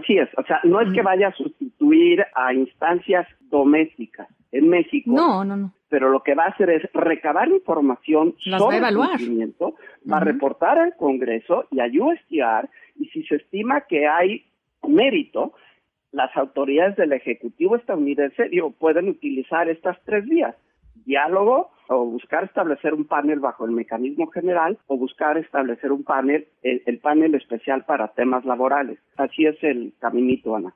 Así es, o sea, no es que vaya a sustituir a instancias domésticas en México. No, no, no. Pero lo que va a hacer es recabar información sobre el cumplimiento, va a reportar al Congreso y a USTR, y si se estima que hay mérito, las autoridades del Ejecutivo estadounidense digo, pueden utilizar estas tres vías diálogo o buscar establecer un panel bajo el mecanismo general o buscar establecer un panel, el, panel especial para temas laborales. Así es el caminito, Ana.